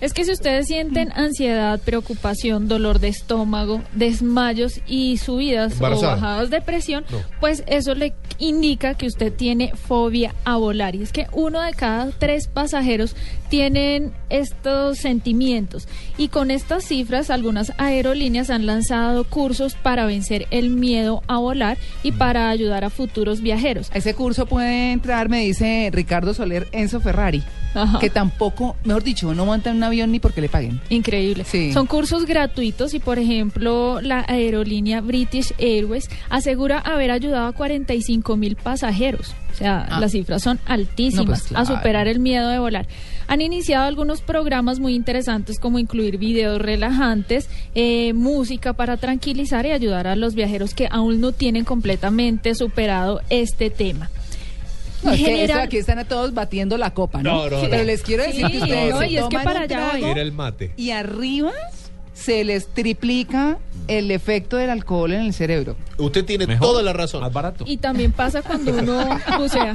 Es que si ustedes sienten ansiedad, preocupación, dolor de estómago, desmayos y subidas o bajadas de presión, No. pues eso le indica que usted tiene fobia a volar. Y es que uno de cada tres pasajeros tienen estos sentimientos. Y con estas cifras, algunas aerolíneas han lanzado cursos para vencer el miedo a volar y para ayudar a futuros viajeros. A ese curso puede entrar, me dice Ricardo Soler, Enzo Ferrari, Ajá. que tampoco, mejor dicho, no monta en un avión ni porque le paguen. Increíble. Sí. Son cursos gratuitos y, por ejemplo, la aerolínea British Airways asegura haber ayudado a 45 mil pasajeros. O sea, Ah. las cifras son altísimas No, pues, a superar el miedo de volar. Han iniciado algunos programas muy interesantes como incluir videos relajantes, eh, música para tranquilizar y ayudar a los viajeros que aún no tienen completamente superado este tema. No, es que General- eso aquí están a todos batiendo la copa, ¿no? No, no, no. Pero les quiero decir Sí, que ustedes no, se y es que para un allá trago voy. Era el mate. y arriba se les triplica el efecto del alcohol en el cerebro. Usted tiene Mejor, toda la razón. Más barato. Y también pasa cuando uno bucea.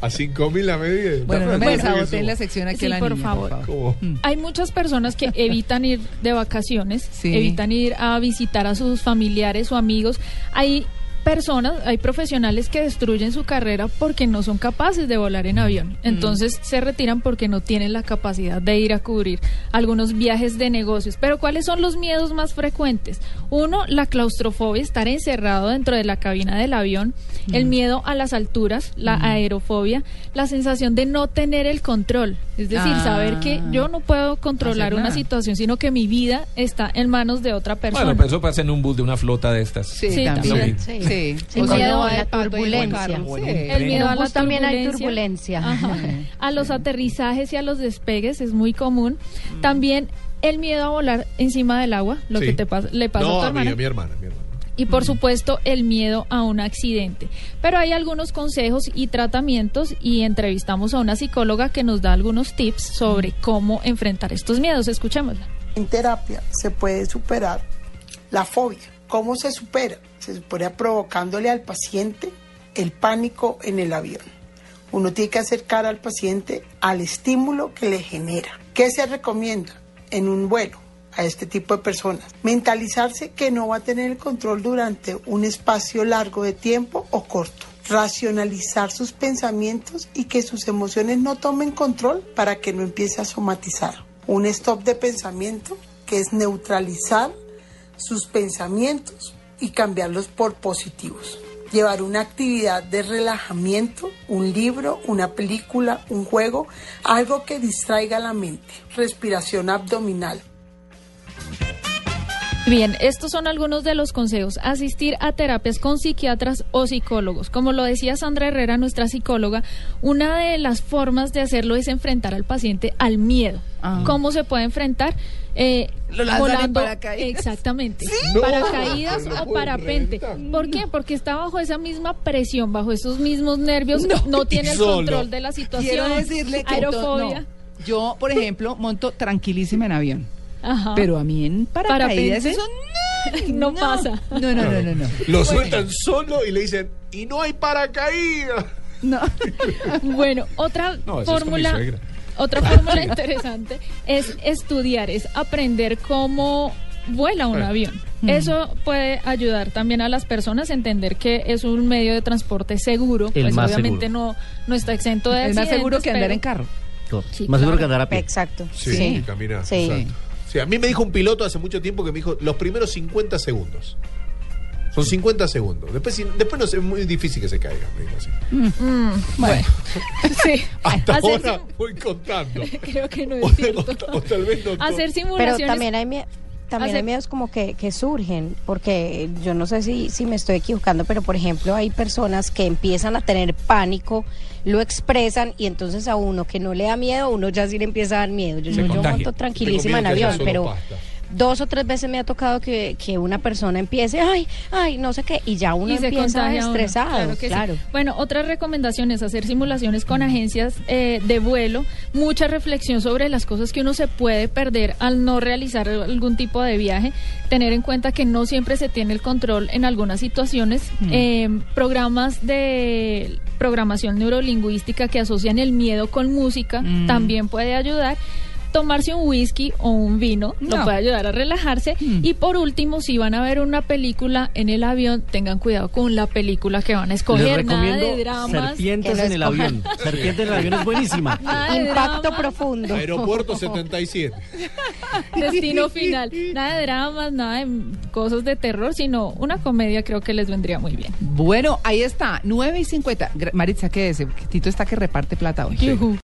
A 5 mil la medida. Bueno, no me desaboten la sección aquí Sí, a la por niña, favor. ¿Cómo? Hay muchas personas que evitan ir de vacaciones, Sí. evitan ir a visitar a sus familiares o amigos. Hay personas, hay profesionales que destruyen su carrera porque no son capaces de volar en avión. Entonces se retiran porque no tienen la capacidad de ir a cubrir algunos viajes de negocios. Pero ¿cuáles son los miedos más frecuentes? Uno, la claustrofobia, estar encerrado dentro de la cabina del avión, el miedo a las alturas, la aerofobia, la sensación de no tener el control. Es decir, Ah. saber que yo no puedo controlar una situación, sino que mi vida está en manos de otra persona. Bueno, pero eso pasa en un bus de una flota de estas. Sí, Sí, también. también. Sí. Sí. O miedo a la el el turbulencia. en un el miedo a la también hay turbulencia. Ajá. A los aterrizajes y a los despegues es muy común. También el miedo a volar encima del agua, lo Sí. que te pasa, le pasa no, a tu a, hermana. a mi hermana, a mi hermana. Y por supuesto el miedo a un accidente. Pero hay algunos consejos y tratamientos y entrevistamos a una psicóloga que nos da algunos tips sobre cómo enfrentar estos miedos. Escuchémosla. En terapia se puede superar la fobia. ¿Cómo se supera? Se supera provocándole al paciente el pánico en el avión. Uno tiene que acercar al paciente al estímulo que le genera. ¿Qué se recomienda en un vuelo a este tipo de personas? Mentalizarse que no va a tener el control durante un espacio largo de tiempo o corto. Racionalizar sus pensamientos y que sus emociones no tomen control para que no empiece a somatizar. Un stop de pensamiento que es neutralizar sus pensamientos y cambiarlos por positivos. Llevar una actividad de relajamiento, un libro, una película, un juego, algo que distraiga la mente. Respiración abdominal. Bien, estos son algunos de los consejos. Asistir a terapias con psiquiatras o psicólogos. Como lo decía Sandra Herrera, nuestra psicóloga, una de las formas de hacerlo es enfrentar al paciente al miedo. Ah. ¿Cómo se puede enfrentar? Eh, Lo paracaídas. Exactamente. No, paracaídas o parapente. reventar. ¿Por qué? Porque está bajo esa misma presión, bajo esos mismos nervios, no, tiene el solo. control de la situación. Quiero decirle que aerofobia. no. yo, por ejemplo, monto tranquilísima en avión. Ajá. Pero a mí en paracaídas eso No pasa. No, no, no, no, no. Lo sueltan solo y le dicen, y no hay paracaídas. No. Bueno, otra No, fórmula, otra fórmula interesante es estudiar, es aprender cómo vuela un Ah. avión. Eso puede ayudar también a las personas a entender que es un medio de transporte seguro, El pues más obviamente seguro. no no está exento de Es más seguro que andar en carro. Sí, Más seguro que andar a pie. Exacto. Sí, Sí. caminar. Sí. exacto. Sí, a mí me dijo un piloto hace mucho tiempo que me dijo los primeros 50 segundos. Son 50 segundos. Después, si- después no sé, es muy difícil que se caiga. Me dijo así. Mm, bueno, sí. Hasta Hacer ahora sim- voy contando. creo que no O, es cierto. o- o tal vez no. Hacer Pero simulaciones. también hay mie- también hay miedos como que, que surgen, porque yo no sé si, si me estoy equivocando, pero por ejemplo hay personas que empiezan a tener pánico, lo expresan y entonces a uno que no le da miedo, uno ya sí le empieza a dar miedo. Yo, yo, yo monto tranquilísima en avión, pero pasta. Dos o tres veces me ha tocado que, que una persona empiece, ay, ay, no sé qué, y ya uno y se empieza contagia uno. estresado. Claro que sí. Bueno, otra recomendación es hacer simulaciones con agencias eh, de vuelo, mucha reflexión sobre las cosas que uno se puede perder al no realizar algún tipo de viaje, tener en cuenta que no siempre se tiene el control en algunas situaciones, eh, programas de programación neurolingüística que asocian el miedo con música Mm. también puede ayudar. Tomarse un whisky o un vino, lo No. puede ayudar a relajarse. Mm. Y por último, si van a ver una película en el avión, tengan cuidado con la película que van a escoger. Les Nada de dramas. Serpientes en el avión. Serpientes en el avión es buenísima. Nada Impacto profundo. Aeropuerto 77. Destino final. Nada de dramas, nada de cosas de terror, sino una comedia creo que les vendría muy bien. Bueno, ahí está, 9 y 50. Gra- Maritza, ¿qué es? Tito está que reparte plata hoy.